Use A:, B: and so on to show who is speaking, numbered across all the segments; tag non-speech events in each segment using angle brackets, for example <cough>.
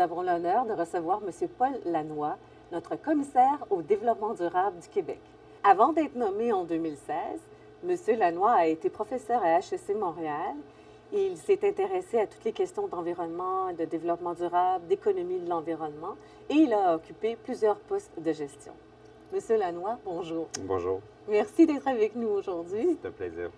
A: nous avons l'honneur de recevoir M. Paul Lannoy, notre commissaire au développement durable du Québec. Avant d'être nommé en 2016, M. Lannoy a été professeur à HEC Montréal. Il s'est intéressé à toutes les questions d'environnement, de développement durable, d'économie de l'environnement et il a occupé plusieurs postes de gestion. Monsieur Lannoy, bonjour.
B: Bonjour.
A: Merci d'être avec nous aujourd'hui.
B: C'est un plaisir.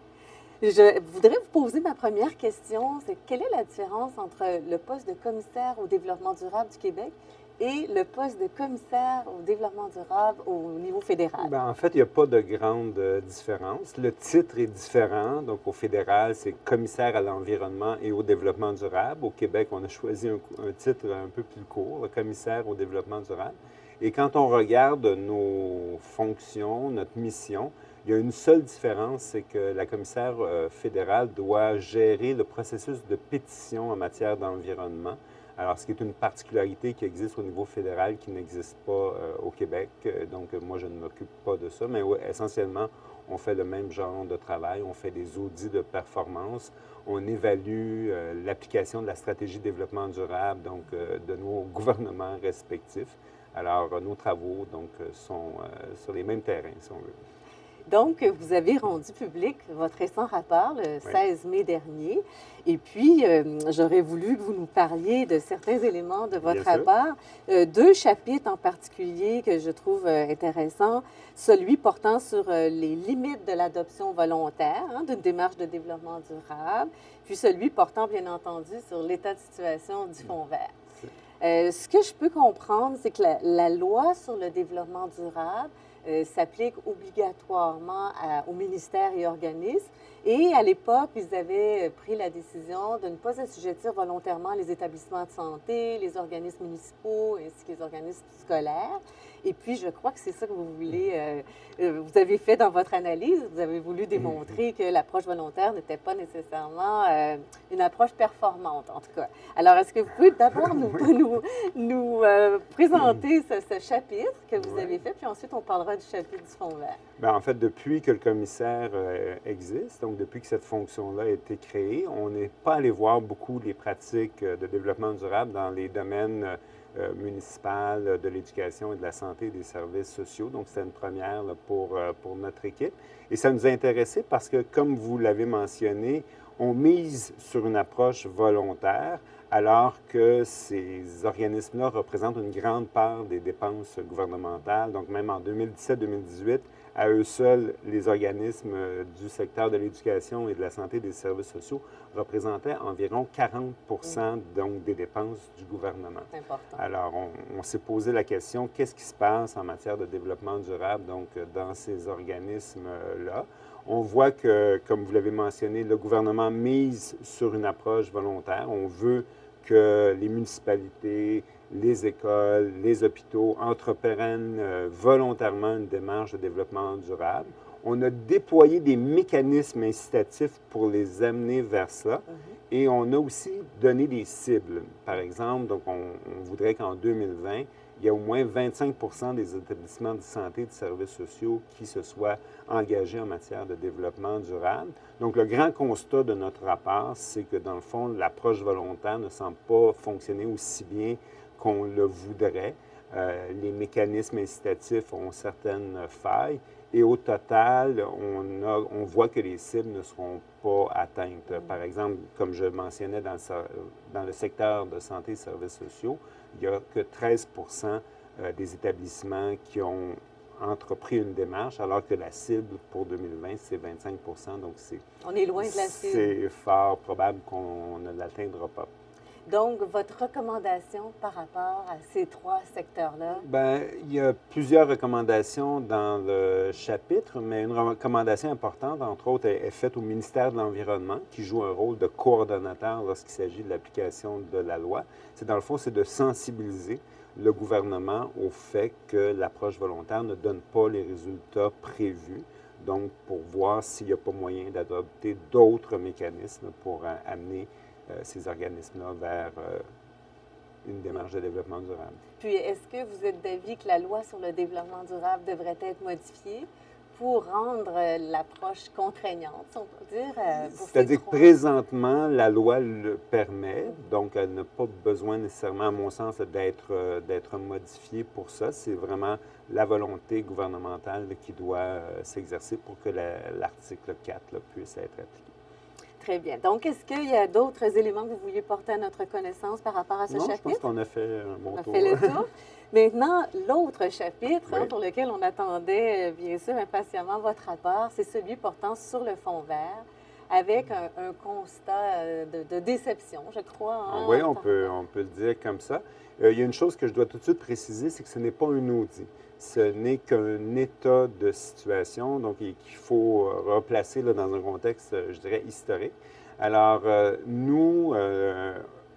A: Je voudrais vous poser ma première question, c'est quelle est la différence entre le poste de commissaire au développement durable du Québec et le poste de commissaire au développement durable au niveau fédéral?
B: Ben, en fait, il n'y a pas de grande euh, différence. Le titre est différent. Donc, au fédéral, c'est commissaire à l'environnement et au développement durable. Au Québec, on a choisi un, un titre un peu plus court, le commissaire au développement durable. Et quand on regarde nos fonctions, notre mission, il y a une seule différence, c'est que la commissaire euh, fédérale doit gérer le processus de pétition en matière d'environnement. Alors, ce qui est une particularité qui existe au niveau fédéral qui n'existe pas euh, au Québec. Donc, moi, je ne m'occupe pas de ça, mais essentiellement, on fait le même genre de travail. On fait des audits de performance. On évalue euh, l'application de la stratégie de développement durable, donc de nos <laughs> gouvernements respectifs. Alors, nos travaux donc, sont sur les mêmes terrains, si on veut.
A: Donc, vous avez rendu public votre récent rapport le 16 mai dernier. Et puis, euh, j'aurais voulu que vous nous parliez de certains éléments de votre rapport. Euh, deux chapitres en particulier que je trouve euh, intéressants. Celui portant sur les limites de l'adoption volontaire hein, d'une démarche de développement durable. Puis celui portant, bien entendu, sur l'état de situation du Fonds vert. ce que je peux comprendre, c'est que la loi sur le développement durable euh, s'applique obligatoirement aux ministères et organismes. Et à l'époque, ils avaient pris la décision de ne pas assujettir volontairement les établissements de santé, les organismes municipaux ainsi que les organismes scolaires. <laughs> Et puis, je crois que c'est ça que vous voulez, euh, euh, vous avez fait dans votre analyse. Vous avez voulu démontrer que l'approche volontaire n'était pas nécessairement euh, une approche performante, en tout cas. Alors, est-ce que vous pouvez d'abord <laughs> nous, nous, nous présenter ce, chapitre que vous avez fait, puis ensuite on parlera du chapitre du Fonds vert?
B: Bien, en fait, depuis que le commissaire existe, donc depuis que cette fonction-là a été créée, on n'est pas allé voir beaucoup les pratiques de développement durable dans les domaines euh, municipale de l'éducation et de la santé et des services sociaux. Donc, c'est une première pour, euh, pour notre équipe. Et ça nous a intéressé parce que, comme vous l'avez mentionné, on mise sur une approche volontaire alors que ces organismes-là représentent une grande part des dépenses gouvernementales. Donc, même en 2017-2018, à eux seuls, les organismes euh, du secteur de l'éducation et de la santé et des services sociaux représentaient environ 40 donc, des dépenses du gouvernement.
A: Important.
B: Alors, on, s'est posé la question, qu'est-ce qui se passe en matière de développement durable donc, dans ces organismes-là? On voit que, comme vous l'avez mentionné, le gouvernement mise sur une approche volontaire. On veut que les municipalités, les écoles, les hôpitaux entreprennent euh, volontairement une démarche de développement durable. On a déployé des mécanismes incitatifs pour les amener vers cela. Mhm. Et on a aussi donné des cibles. Par exemple, donc on, on voudrait qu'en 2020, il y ait au moins 25% des établissements de santé et de services sociaux qui se soient engagés en matière de développement durable. Donc, le grand constat de notre rapport, c'est que, dans le fond, l'approche volontaire ne semble pas fonctionner aussi bien qu'on le voudrait. Euh, les mécanismes incitatifs ont certaines failles et au total, on, a, on, voit que les cibles ne seront pas atteintes. Par exemple, comme je le mentionnais dans le, dans le secteur de santé et services sociaux, il n'y a que 13% euh, des établissements qui ont entrepris une démarche, alors que la cible pour 2020, c'est 25 Donc, c'est.
A: On est loin de la cible.
B: C'est fort probable qu'on ne l'atteindra pas.
A: Donc, votre recommandation par rapport à ces trois secteurs-là?
B: Bien, il y a plusieurs recommandations dans le chapitre, mais une recommandation importante, entre autres, est, faite au ministère de l'Environnement, qui joue un rôle de coordonnateur lorsqu'il s'agit de l'application de la loi. C'est dans le fond, c'est de sensibiliser le gouvernement au fait que l'approche volontaire ne donne pas les résultats prévus. Donc, pour voir s'il n'y a pas moyen d'adopter d'autres mécanismes pour amener ces organismes-là vers euh, une démarche de développement durable.
A: Puis, est-ce que vous êtes d'avis que la loi sur le développement durable devrait être modifiée pour rendre l'approche contraignante, on peut dire?
B: C'est-à-dire que présentement, la loi le permet, donc elle n'a pas besoin nécessairement, à mon sens, d'être modifiée pour ça. C'est vraiment la volonté gouvernementale qui doit s'exercer pour que l'article 4 puisse être appliqué.
A: Très bien. Donc, est-ce qu'il y a d'autres éléments que vous vouliez porter à notre connaissance par rapport à ce chapitre?
B: je pense qu'on a fait un bon
A: on a
B: tour.
A: fait le tour. <laughs> Maintenant, l'autre chapitre hein, pour lequel on attendait, euh, bien sûr, impatiemment votre rapport, c'est celui portant sur le fond vert avec un, constat euh, de, déception, je crois.
B: Hein, oui, on peut, on peut le dire comme ça. Euh, il y a une chose que je dois tout de suite préciser, c'est que ce n'est pas un audit ce n'est qu'un état de situation, donc qu'il faut euh, replacer dans un contexte, euh, je dirais, historique. Alors, euh, nous,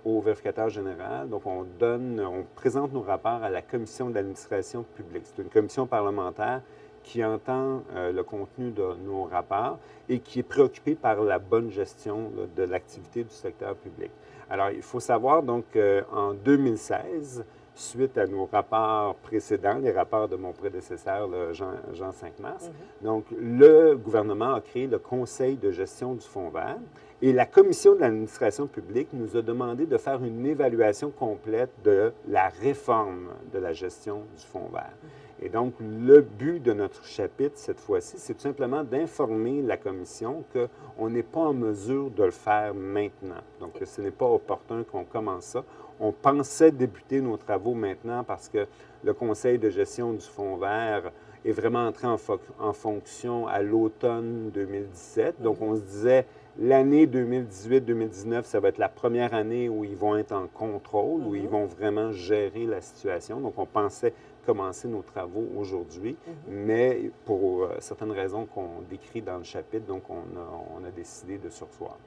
B: au vérificateur général, donc on donne, on présente nos rapports à la commission de l'administration publique. C'est une commission parlementaire qui entend le contenu de nos rapports et qui est préoccupée par la bonne gestion de l'activité du secteur public. Alors, il faut savoir donc qu'en 2016, suite à nos rapports précédents, les rapports de mon prédécesseur, Jean, Jean Cinq-Mars. Mhm. Donc, le gouvernement a créé le Conseil de gestion du Fonds vert et la Commission de l'administration publique nous a demandé de faire une évaluation complète de la réforme de la gestion du Fonds vert. Mhm. Et donc, le but de notre chapitre, cette fois-ci, c'est tout simplement d'informer la Commission qu'on n'est pas en mesure de le faire maintenant. Donc, ce n'est pas opportun qu'on commence ça. On pensait débuter nos travaux maintenant parce que le conseil de gestion du Fonds vert est vraiment entré en, fonction à l'automne 2017. Donc, on se disait, l'année 2018-2019, ça va être la première année où ils vont être en contrôle, où ils mhm. vont vraiment gérer la situation. Donc, on pensait commencer nos travaux aujourd'hui, mhm. mais pour euh, certaines raisons qu'on décrit dans le chapitre, donc on a, on a décidé de sursoir.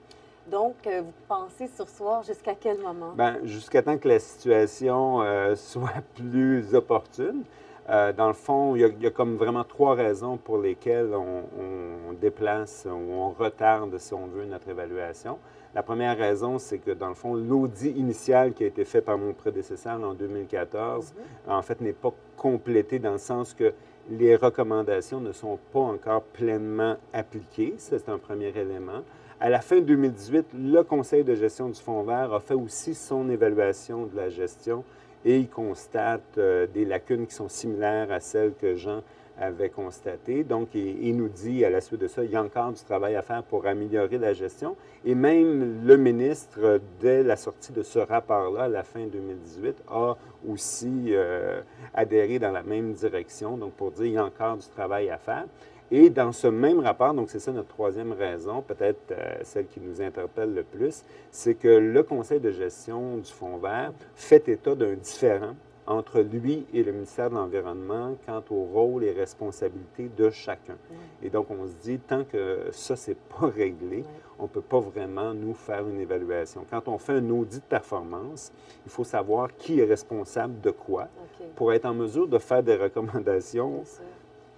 A: Donc, euh, vous pensez sursoir jusqu'à quel moment?
B: Bien, jusqu'à temps que la situation euh, <laughs> soit plus opportune. Euh, dans le fond, il y, a, comme vraiment trois raisons pour lesquelles on, déplace ou on retarde, si on veut, notre évaluation. La première raison, c'est que, dans le fond, l'audit initial qui a été fait par mon prédécesseur en 2014, mm-hmm. en fait, n'est pas complété dans le sens que les recommandations ne sont pas encore pleinement appliquées. C'est un premier élément. À la fin 2018, le Conseil de gestion du Fonds vert a fait aussi son évaluation de la gestion et il constate euh, des lacunes qui sont similaires à celles que Jean avait constatées. Donc, il, nous dit à la suite de ça, il y a encore du travail à faire pour améliorer la gestion. Et même le ministre, dès la sortie de ce rapport-là, à la fin 2018, a aussi euh, adhéré dans la même direction, donc pour dire qu'il y a encore du travail à faire. Et dans ce même rapport, donc c'est ça notre troisième raison, peut-être euh, celle qui nous interpelle le plus, c'est que le conseil de gestion du Fonds vert fait état d'un différent entre lui et le ministère de l'Environnement quant au rôle et responsabilités de chacun. Et donc, on se dit, tant que ça, c'est pas réglé, on ne peut pas vraiment nous faire une évaluation. Quand on fait un audit de performance, il faut savoir qui est responsable de quoi pour être en mesure de faire des recommandations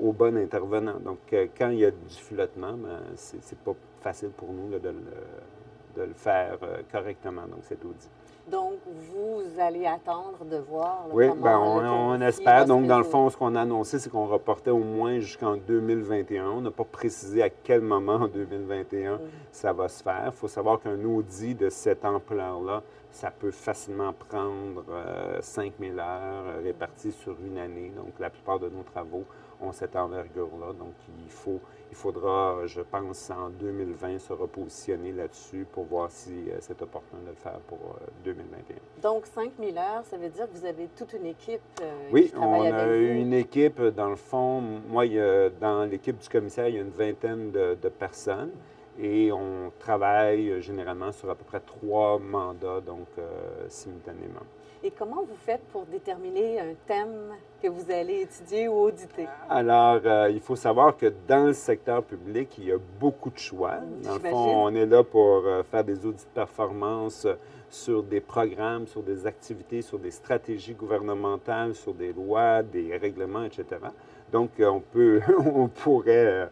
B: au bon intervenant. Donc, euh, quand il y a du flottement, ben, ce n'est pas facile pour nous de, le, faire euh, correctement, donc cet audit.
A: Donc, vous allez attendre de voir.
B: oui, ben, on, on espère. Donc, dans le fond, ce qu'on a annoncé, c'est qu'on reportait au moins jusqu'en 2021. On n'a pas précisé à quel moment en 2021 ça va se faire. Il faut savoir qu'un audit de cette ampleur-là, ça peut facilement prendre 5000 euh, heures réparties sur une année. Donc, la plupart de nos travaux ont cette envergure-là. Donc, il, faut, il faudra, je pense, en 2020, se repositionner là-dessus pour voir si euh, c'est opportun de le faire pour 2021.
A: Euh, Donc, 5 000 heures, ça veut dire que vous avez toute une équipe euh,
B: oui,
A: qui travaille
B: on a une équipe, dans le fond. Moi, dans l'équipe du commissaire, il y a une vingtaine de, personnes. Et on travaille généralement sur à peu près trois mandats, donc simultanément.
A: Et comment vous faites pour déterminer un thème que vous allez étudier ou auditer?
B: Alors, euh, il faut savoir que dans le secteur public, il y a beaucoup de choix. Dans le fond, on est là pour euh, faire des audits de performance sur des programmes, sur des activités, sur des stratégies gouvernementales, sur des lois, des règlements, etc. Donc, on, peut, <laughs> on pourrait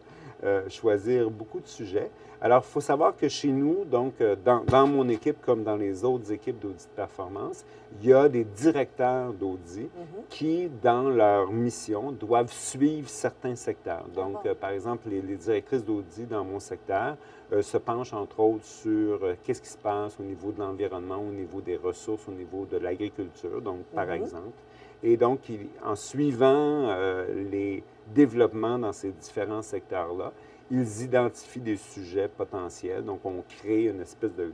B: choisir beaucoup de sujets. Alors, il faut savoir que chez nous, donc dans, dans, mon équipe comme dans les autres équipes d'audit de performance, il y a des directeurs d'audit mhm. qui, dans leur mission, doivent suivre certains secteurs. Donc, par exemple, les, les directrices d'audit dans mon secteur se penchent entre autres sur qu'est-ce qui se passe au niveau de l'environnement, au niveau des ressources, au niveau de l'agriculture, donc par mhm. exemple. Et donc, en suivant euh, les développements dans ces différents secteurs-là, ils identifient des sujets potentiels. Donc, on crée une espèce de,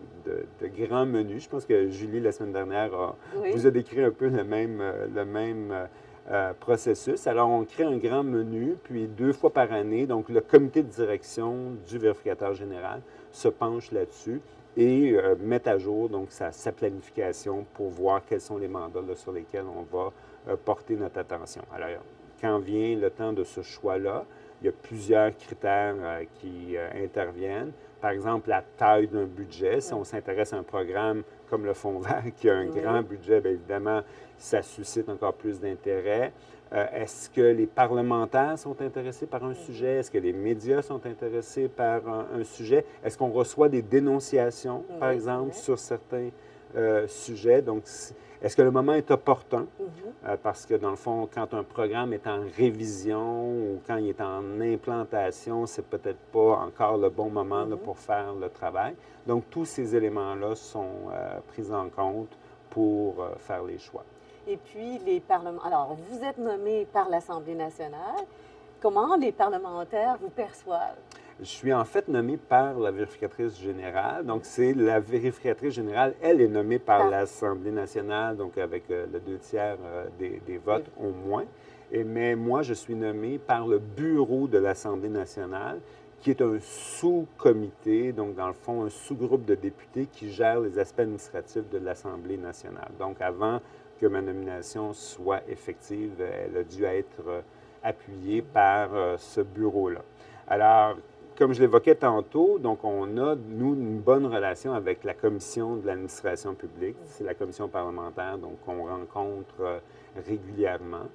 B: grand menu. Je pense que Julie, la semaine dernière, vous a décrit un peu le même, euh, le même euh, processus. Alors, on crée un grand menu, puis deux fois par année, donc le comité de direction du vérificateur général se penche là-dessus et euh, mettre à jour donc sa, planification pour voir quels sont les mandats sur lesquels on va euh, porter notre attention. Alors, quand vient le temps de ce choix-là, il y a plusieurs critères euh, qui interviennent. Par exemple, la taille d'un budget. Si on s'intéresse à un programme comme le Fonds vert qui a un grand budget, bien évidemment, ça suscite encore plus d'intérêt. Euh, est-ce que les parlementaires sont intéressés par un sujet? Est-ce que les médias sont intéressés par un, sujet? Est-ce qu'on reçoit des dénonciations, par exemple, sur certains euh, sujets? Donc, est-ce que le moment est opportun? Mm-hmm. Euh, parce que, dans le fond, quand un programme est en révision ou quand il est en implantation, c'est peut-être pas encore le bon moment mm-hmm. pour faire le travail. Donc, tous ces éléments-là sont pris en compte pour faire les choix
A: et puis les parlements. Alors, vous êtes nommé par l'Assemblée nationale. Comment les parlementaires vous perçoivent?
B: Je suis en fait nommé par la vérificatrice générale. Donc, c'est la vérificatrice générale, elle est nommée par l'Assemblée nationale, donc avec euh, le deux tiers euh, des, votes au moins. Et, mais moi, je suis nommé par le bureau de l'Assemblée nationale, qui est un sous-comité, donc dans le fond, un sous-groupe de députés qui gère les aspects administratifs de l'Assemblée nationale. Donc, avant que ma nomination soit effective, elle a dû être euh, appuyée par euh, ce bureau-là. Alors, comme je l'évoquais tantôt, donc on a, nous, une bonne relation avec la commission de l'administration publique. C'est la commission parlementaire, donc on rencontre euh, régulièrement.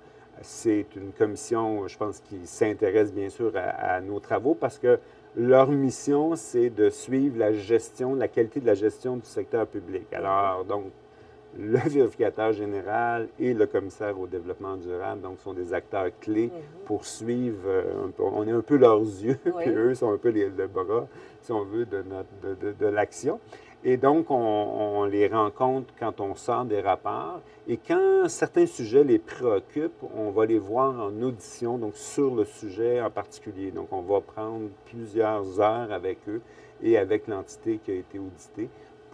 B: C'est une commission, je pense, qui s'intéresse bien sûr à, à, nos travaux parce que leur mission, c'est de suivre la gestion, la qualité de la gestion du secteur public. Alors, donc, le <laughs> vérificateur général et le commissaire au développement durable, donc, sont des acteurs clés mhm. pour suivre. Euh, on est un peu leurs yeux, <laughs> puis eux sont un peu les, le bras, si on veut, de, de, de, l'action. Et donc, on, les rencontre quand on sort des rapports. Et quand certains sujets les préoccupent, on va les voir en audition, donc sur le sujet en particulier. Donc, on va prendre plusieurs heures avec eux et avec l'entité qui a été auditée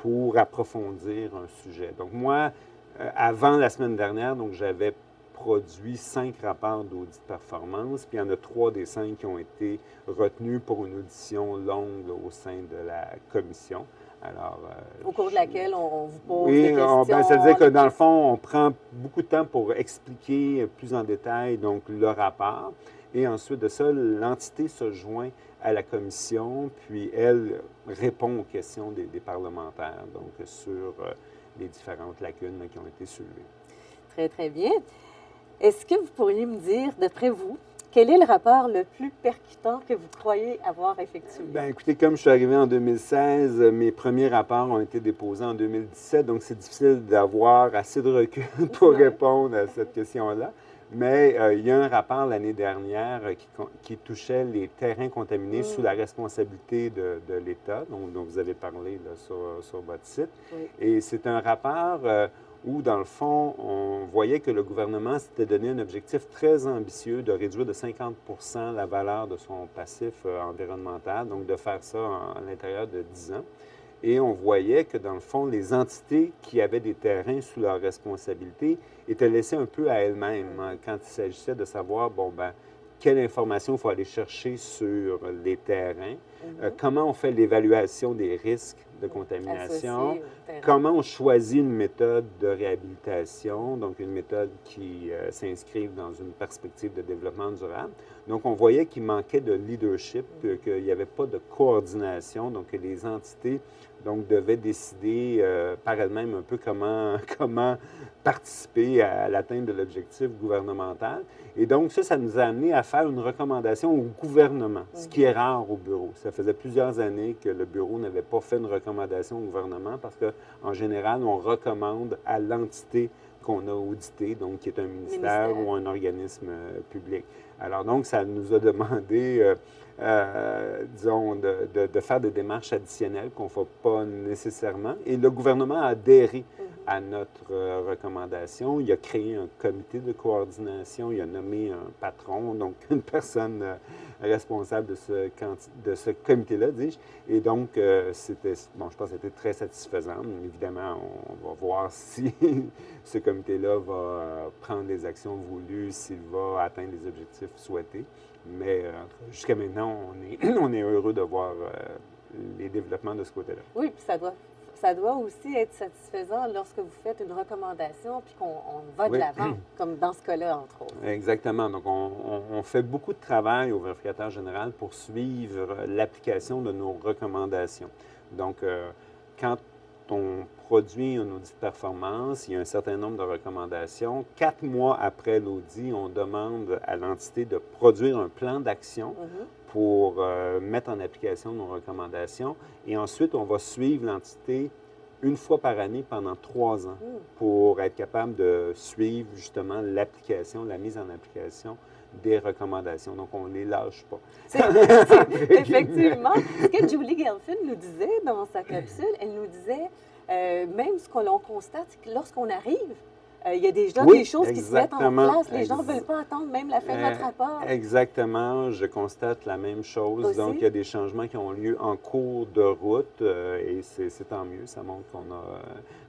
B: pour approfondir un sujet. Donc moi, euh, avant la semaine dernière, donc j'avais produit cinq rapports d'audit de performance, puis il y en a trois des cinq qui ont été retenus pour une audition longue au sein de la commission.
A: Alors, euh, au cours de laquelle on, vous pose des ben,
B: questions. Oui, c'est-à-dire que dans le fond, on prend beaucoup de temps pour expliquer plus en détail donc le rapport. Et ensuite de ça, l'entité se joint à la commission, puis elle répond aux questions des, parlementaires, donc sur euh, les différentes lacunes qui ont été soulevées.
A: Très, très bien. Est-ce que vous pourriez me dire, d'après vous, quel est le rapport le plus percutant que vous croyez avoir effectué?
B: Bien, écoutez, comme je suis arrivé en 2016, mes premiers rapports ont été déposés en 2017, donc c'est difficile d'avoir assez de recul <laughs> pour répondre à cette question-là. Mais euh, il y a un rapport l'année dernière euh, qui, touchait les terrains contaminés sous la mm. responsabilité de, l'État, dont, dont, vous avez parlé sur, votre site. Et c'est un rapport euh, où, dans le fond, on voyait que le gouvernement s'était donné un objectif très ambitieux de réduire de 50% la valeur de son passif environnemental, donc de faire ça à l'intérieur de 10 ans. Et on voyait que, dans le fond, les entités qui avaient des terrains sous leur responsabilité étaient laissées un peu à elles-mêmes hein, quand il s'agissait de savoir, bon, ben, quelle information il faut aller chercher sur les terrains, mhm. euh, comment on fait l'évaluation des risques de contamination, comment on choisit une méthode de réhabilitation, donc une méthode qui euh, s'inscrive dans une perspective de développement durable. Donc, on voyait qu'il manquait de leadership, qu'il n'y avait pas de coordination, donc que les entités donc, devaient décider euh, par elles-mêmes un peu comment, <laughs> comment participer à l'atteinte de l'objectif gouvernemental. Et donc, ça, ça nous a amené à faire une recommandation au gouvernement, ce qui est rare au bureau. Ça faisait plusieurs années que le bureau n'avait pas fait une recommandation au gouvernement parce qu'en général, on recommande à l'entité qu'on a auditée, donc qui est un ministère, ou un organisme euh, public. Alors donc, ça nous a demandé, euh, euh, disons, de, faire des démarches additionnelles qu'on ne fait pas nécessairement. Et le gouvernement a adhéré à notre euh, recommandation. Il a créé un comité de coordination, il a nommé un patron, donc une <laughs> personne responsable de ce, comité-là, dis-je. Et donc, c'était, bon, je pense que c'était très satisfaisant. Évidemment, on, va voir <laughs> si ce comité-là va prendre les actions voulues, s'il va atteindre les objectifs souhaité. Mais euh, jusqu'à maintenant, on est, <clears throat> on est heureux de voir euh, les développements de ce côté-là.
A: Oui, puis ça doit, ça doit aussi être satisfaisant lorsque vous faites une recommandation puis qu'on va de l'avant, <clears throat> comme dans ce cas-là, entre autres.
B: Exactement. Donc, on, on, fait beaucoup de travail au vérificateur général pour suivre l'application de nos recommandations. Donc, euh, quand on produit un audit de performance, il y a un certain nombre de recommandations. Quatre mois après l'audit, on demande à l'entité de produire un plan d'action mm-hmm. pour euh, mettre en application nos recommandations. Et ensuite, on va suivre l'entité une fois par année pendant trois ans mm. pour être capable de suivre justement l'application, la mise en application des recommandations. Donc, on ne les lâche pas. <laughs>
A: effectivement. Ce que Julie Gelfin nous disait dans sa capsule, elle nous disait, euh, même ce qu'on constate, c'est que lorsqu'on arrive, euh, il y a déjà des choses qui se mettent en place. Les gens ne veulent pas attendre même la fin de notre euh, rapport.
B: Exactement. Je constate la même chose. Donc, il y a des changements qui ont lieu en cours de route et c'est tant mieux. Ça montre qu'on a,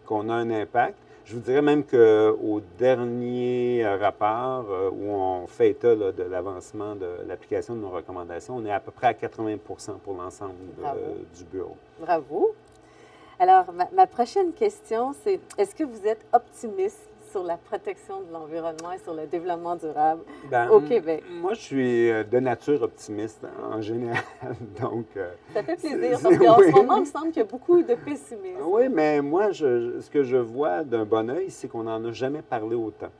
B: qu'on a un impact. Je vous dirais même qu'au dernier rapport où on fait état de l'avancement de l'application de nos recommandations, on est à peu près à 80% pour l'ensemble du bureau.
A: Bravo. Alors, ma, prochaine question, c'est est-ce que vous êtes optimiste sur la protection de l'environnement et sur le développement durable ben, au Québec?
B: Moi, je suis euh, de nature optimiste en général. <laughs> Donc,
A: euh, Ça fait plaisir <laughs> parce qu'en ce moment, il me semble qu'il y a beaucoup de pessimisme.
B: Oui, mais moi, je, ce que je vois d'un bon oeil, c'est qu'on n'en a jamais parlé autant.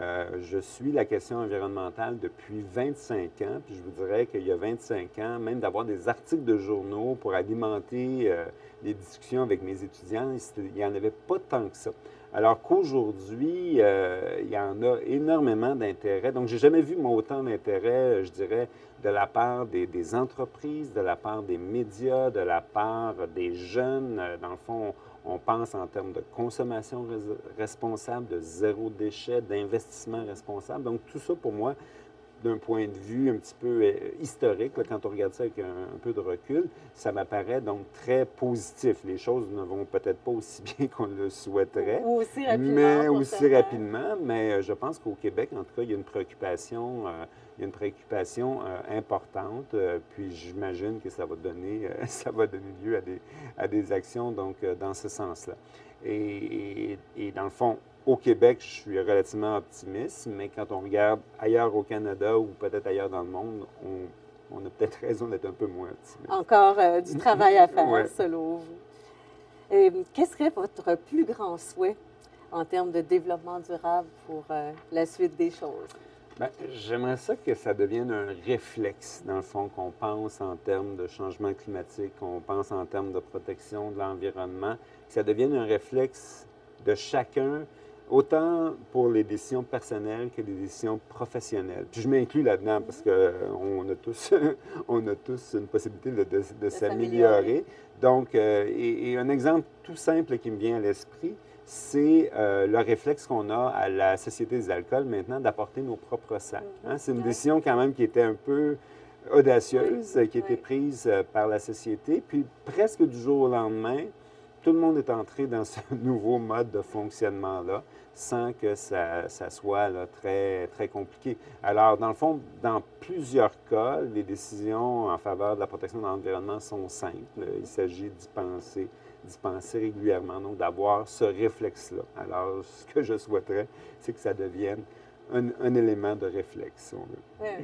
B: Euh, je suis la question environnementale depuis 25 ans, puis je vous dirais qu'il y a 25 ans, même d'avoir des articles de journaux pour alimenter euh, les discussions avec mes étudiants, il n'y en avait pas tant que ça. Alors qu'aujourd'hui, euh, il y en a énormément d'intérêt. Donc, j'ai jamais vu autant d'intérêt, je dirais, de la part des, des, entreprises, de la part des médias, de la part des jeunes. Dans le fond, on pense en termes de consommation responsable, de zéro déchet, d'investissement responsable. Donc, tout ça, pour moi, d'un point de vue un petit peu euh, historique, quand on regarde ça avec un, peu de recul, ça m'apparaît donc très positif. Les choses ne vont peut-être pas aussi <laughs> bien qu'on le souhaiterait.
A: Ou aussi rapidement.
B: Mais aussi rapidement. Mais euh, je pense qu'au Québec, en tout cas, il y a une préoccupation. Euh, il y a une préoccupation euh, importante, euh, puis j'imagine que ça va donner, euh, <laughs> ça va donner lieu à des, à des actions donc, dans ce sens-là. Et, et, dans le fond, au Québec, je suis relativement optimiste, mais quand on regarde ailleurs au Canada ou peut-être ailleurs dans le monde, on, on a peut-être raison d'être un peu moins optimiste.
A: Encore du travail à faire, <laughs> selon vous. Quel serait votre plus grand souhait en termes de développement durable pour la suite des choses?
B: Ben, j'aimerais ça que ça devienne un réflexe, dans le fond, qu'on pense en termes de changement climatique, qu'on pense en termes de protection de l'environnement, que ça devienne un réflexe de chacun, autant pour les décisions personnelles que les décisions professionnelles. Puis je m'inclus là-dedans parce qu'on a tous, <laughs> on a tous une possibilité de, s'améliorer. Donc, euh, et un exemple tout simple qui me vient à l'esprit, c'est euh, le réflexe qu'on a à la Société des alcools maintenant d'apporter nos propres sacs. Hein. C'est une décision quand même qui était un peu audacieuse, qui a été prise euh, par la société. Puis presque du jour au lendemain, tout le monde est entré dans ce <laughs> nouveau mode de fonctionnement-là sans que ça, soit très, très compliqué. Alors, dans le fond, dans plusieurs cas, les décisions en faveur de la protection de l'environnement sont simples. Il s'agit d'y penser d'y penser régulièrement, donc d'avoir ce réflexe-là. Alors, ce que je souhaiterais, c'est que ça devienne un, élément de réflexe.